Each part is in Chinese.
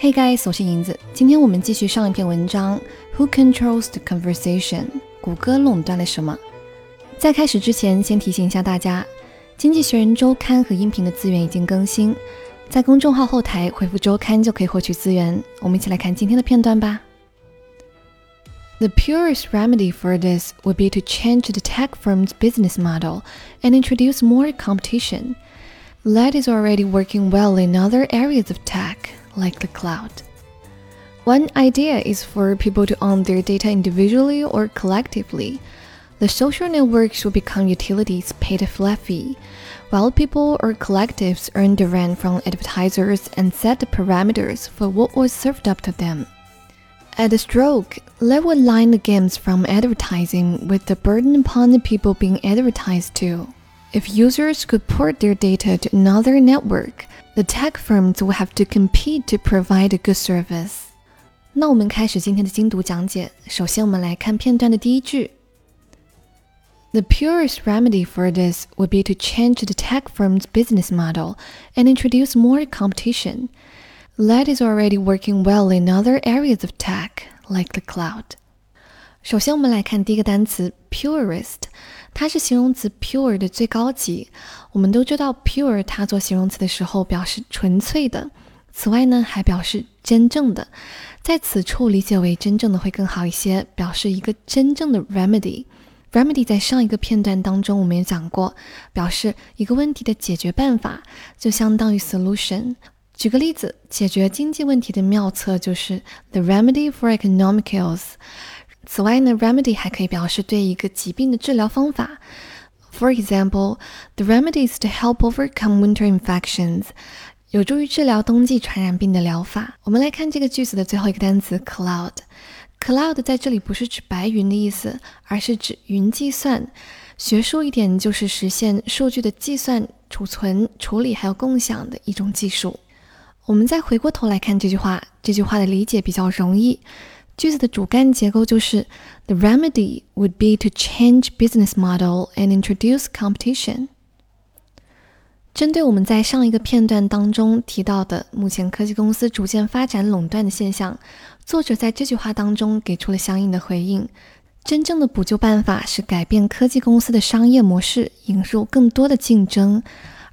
Hey guys，我是银子。今天我们继续上一篇文章，Who controls the conversation？谷歌垄断了什么？在开始之前，先提醒一下大家，《经济学人》周刊和音频的资源已经更新，在公众号后台回复“周刊”就可以获取资源。我们一起来看今天的片段吧。The purest remedy for this would be to change the tech firm's business model and introduce more competition. That is already working well in other areas of tech like the cloud. One idea is for people to own their data individually or collectively. The social networks will become utilities paid a flat fee, while people or collectives earn the rent from advertisers and set the parameters for what was served up to them. At a stroke, that would line the games from advertising with the burden upon the people being advertised to. If users could port their data to another network, the tech firms will have to compete to provide a good service. 那我们开始今天的精读讲解。首先，我们来看片段的第一句。The purest remedy for this would be to change the tech firm's business model and introduce more competition. That is already working well in other areas of tech, like the cloud. 首先，我们来看第一个单词 purest。它是形容词 pure 的最高级。我们都知道 pure 它做形容词的时候表示纯粹的。此外呢，还表示真正的。在此处理解为真正的会更好一些，表示一个真正的 remedy。remedy 在上一个片段当中我们也讲过，表示一个问题的解决办法，就相当于 solution。举个例子，解决经济问题的妙策就是 the remedy for economic ills。此外呢，remedy 还可以表示对一个疾病的治疗方法。For example, the remedies to help overcome winter infections 有助于治疗冬季传染病的疗法。我们来看这个句子的最后一个单词 cloud。cloud 在这里不是指白云的意思，而是指云计算。学术一点，就是实现数据的计算、储存、处理还有共享的一种技术。我们再回过头来看这句话，这句话的理解比较容易。句子的主干结构就是 The remedy would be to change business model and introduce competition。针对我们在上一个片段当中提到的目前科技公司逐渐发展垄断的现象，作者在这句话当中给出了相应的回应。真正的补救办法是改变科技公司的商业模式，引入更多的竞争。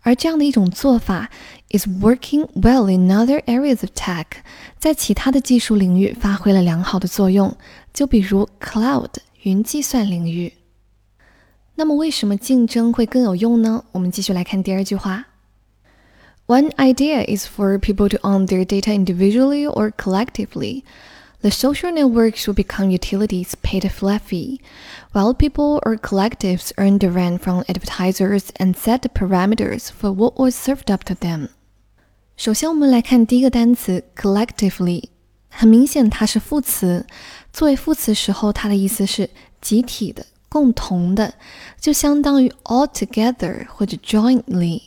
而这样的一种做法 is working well in other areas of tech，在其他的技术领域发挥了良好的作用，就比如 cloud 云计算领域。那么为什么竞争会更有用呢？我们继续来看第二句话。One idea is for people to own their data individually or collectively. The social networks will become utilities paid a flat fee, while people or collectives earn the rent from advertisers and set the parameters for what was served up to them. 首先，我们来看第一个单词 collectively，很明显它是副词。作为副词时候，它的意思是集体的、共同的，就相当于 altogether 或者 jointly。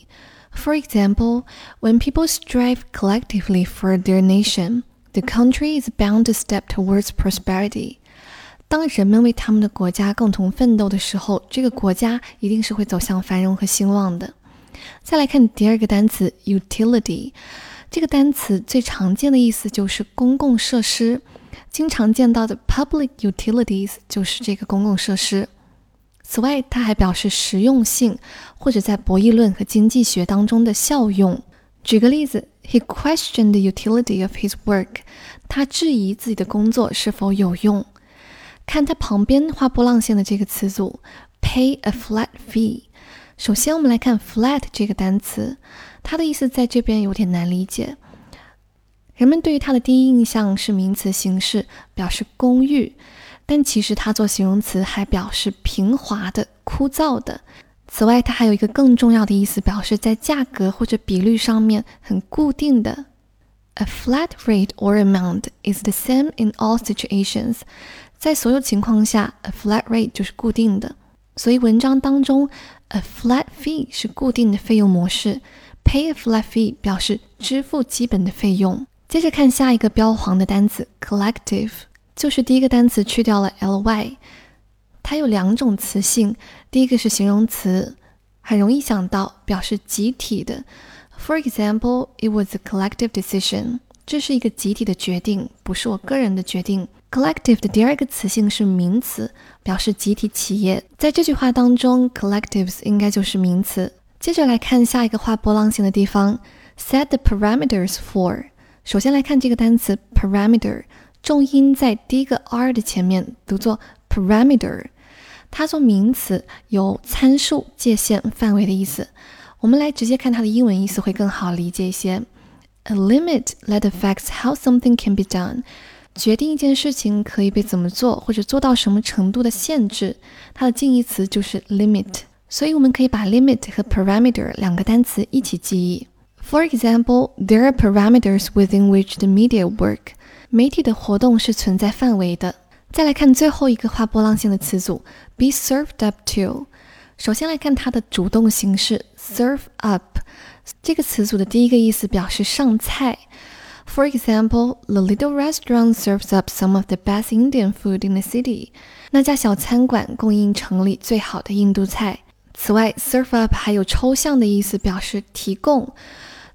For example, when people strive collectively for their nation the country is bound to step towards prosperity. 当人们为他们的国家共同奋斗的时候，这个国家一定是会走向繁荣和兴旺的。再来看第二个单词 utility，这个单词最常见的意思就是公共设施，经常见到的 public utilities 就是这个公共设施。此外，它还表示实用性，或者在博弈论和经济学当中的效用。举个例子，He questioned the utility of his work。他质疑自己的工作是否有用。看他旁边画波浪线的这个词组，pay a flat fee。首先，我们来看 flat 这个单词，它的意思在这边有点难理解。人们对于它的第一印象是名词形式，表示公寓，但其实它做形容词还表示平滑的、枯燥的。此外，它还有一个更重要的意思，表示在价格或者比率上面很固定的。A flat rate or amount is the same in all situations。在所有情况下，a flat rate 就是固定的。所以文章当中，a flat fee 是固定的费用模式，pay a flat fee 表示支付基本的费用。接着看下一个标黄的单词，collective，就是第一个单词去掉了 ly。它有两种词性，第一个是形容词，很容易想到表示集体的。For example, it was a collective decision. 这是一个集体的决定，不是我个人的决定。Collective 的第二个词性是名词，表示集体企业。在这句话当中，collectives 应该就是名词。接着来看下一个画波浪线的地方，set the parameters for。首先来看这个单词 parameter，重音在第一个 r 的前面，读作 parameter。它做名词，有参数、界限、范围的意思。我们来直接看它的英文意思会更好理解一些。A limit that affects how something can be done，决定一件事情可以被怎么做或者做到什么程度的限制。它的近义词就是 limit，所以我们可以把 limit 和 parameter 两个单词一起记忆。For example, there are parameters within which the media work。媒体的活动是存在范围的。再来看最后一个画波浪线的词组，be served up to。首先来看它的主动形式，serve up。这个词组的第一个意思表示上菜。For example, the little restaurant serves up some of the best Indian food in the city。那家小餐馆供应城里最好的印度菜。此外，serve up 还有抽象的意思，表示提供。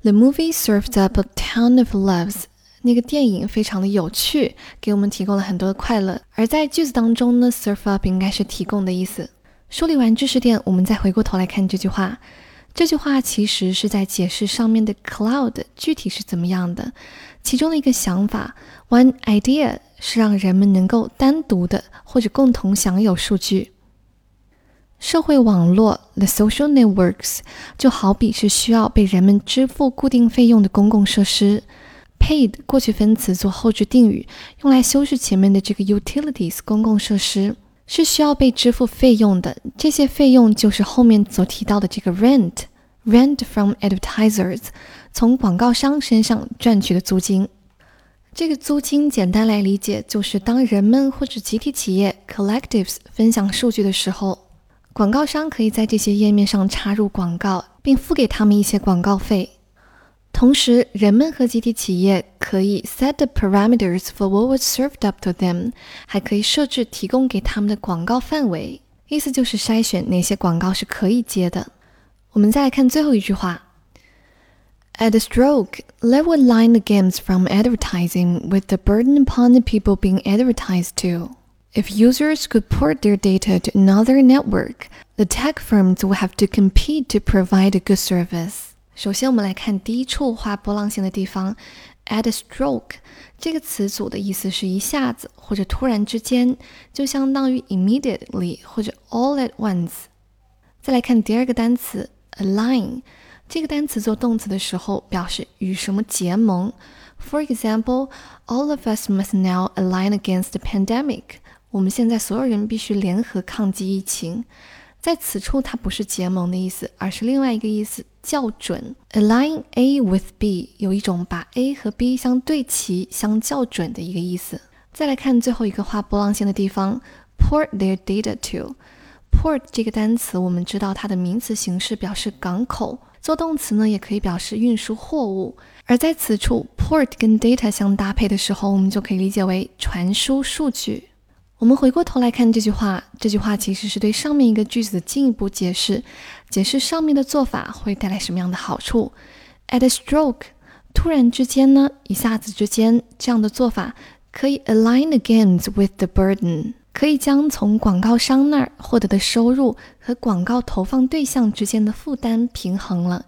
The movie served up a ton of loves。那个电影非常的有趣，给我们提供了很多的快乐。而在句子当中呢，serve up 应该是提供的意思。梳理完知识点，我们再回过头来看这句话。 这句话其实是在解释上面的 cloud 具体是怎么样的。其中的一个想法，one idea 是让人们能够单独的或者共同享有数据。社会网络 the social networks 就好比是需要被人们支付固定费用的公共设施。paid 过去分词做后置定语，用来修饰前面的这个 utilities 公共设施，是需要被支付费用的。这些费用就是后面所提到的这个 rent，rent from advertisers，从广告商身上赚取的租金。这个租金简单来理解，就是当人们或者集体企业 collectives 分享数据的时候，广告商可以在这些页面上插入广告，并付给他们一些广告费。同时，人们和集体企业可以 set the parameters for what was served up to them，还可以设置提供给他们的广告范围，意思就是筛选哪些广告是可以接的。我们再来看最后一句话：At a stroke, let would line the games from advertising with the burden upon the people being advertised to. If users could port their data to another network, the tech firms would have to compete to provide a good service. 首先，我们来看第一处画波浪线的地方，at a stroke 这个词组的意思是一下子或者突然之间，就相当于 immediately 或者 all at once。再来看第二个单词 align，这个单词做动词的时候表示与什么结盟。For example, all of us must now align against the pandemic。我们现在所有人必须联合抗击疫情。在此处，它不是结盟的意思，而是另外一个意思，校准。Align A with B 有一种把 A 和 B 相对齐、相校准的一个意思。再来看最后一个画波浪线的地方，port their data to。port 这个单词，我们知道它的名词形式表示港口，做动词呢也可以表示运输货物。而在此处，port 跟 data 相搭配的时候，我们就可以理解为传输数据。我们回过头来看这句话，这句话其实是对上面一个句子的进一步解释，解释上面的做法会带来什么样的好处。At a stroke，突然之间呢，一下子之间，这样的做法可以 align the gains with the burden，可以将从广告商那儿获得的收入和广告投放对象之间的负担平衡了。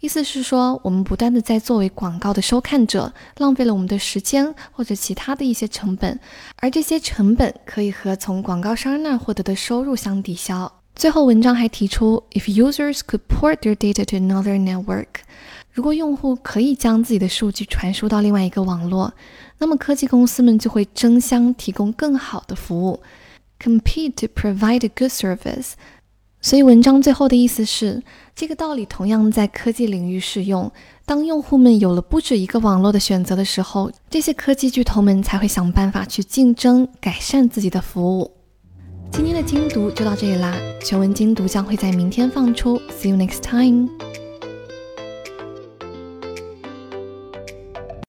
意思是说，我们不断的在作为广告的收看者，浪费了我们的时间或者其他的一些成本，而这些成本可以和从广告商那儿获得的收入相抵消。最后，文章还提出，if users could port their data to another network，如果用户可以将自己的数据传输到另外一个网络，那么科技公司们就会争相提供更好的服务，compete to provide a good service。所以，文章最后的意思是，这个道理同样在科技领域适用。当用户们有了不止一个网络的选择的时候，这些科技巨头们才会想办法去竞争、改善自己的服务。今天的精读就到这里啦，全文精读将会在明天放出。See you next time.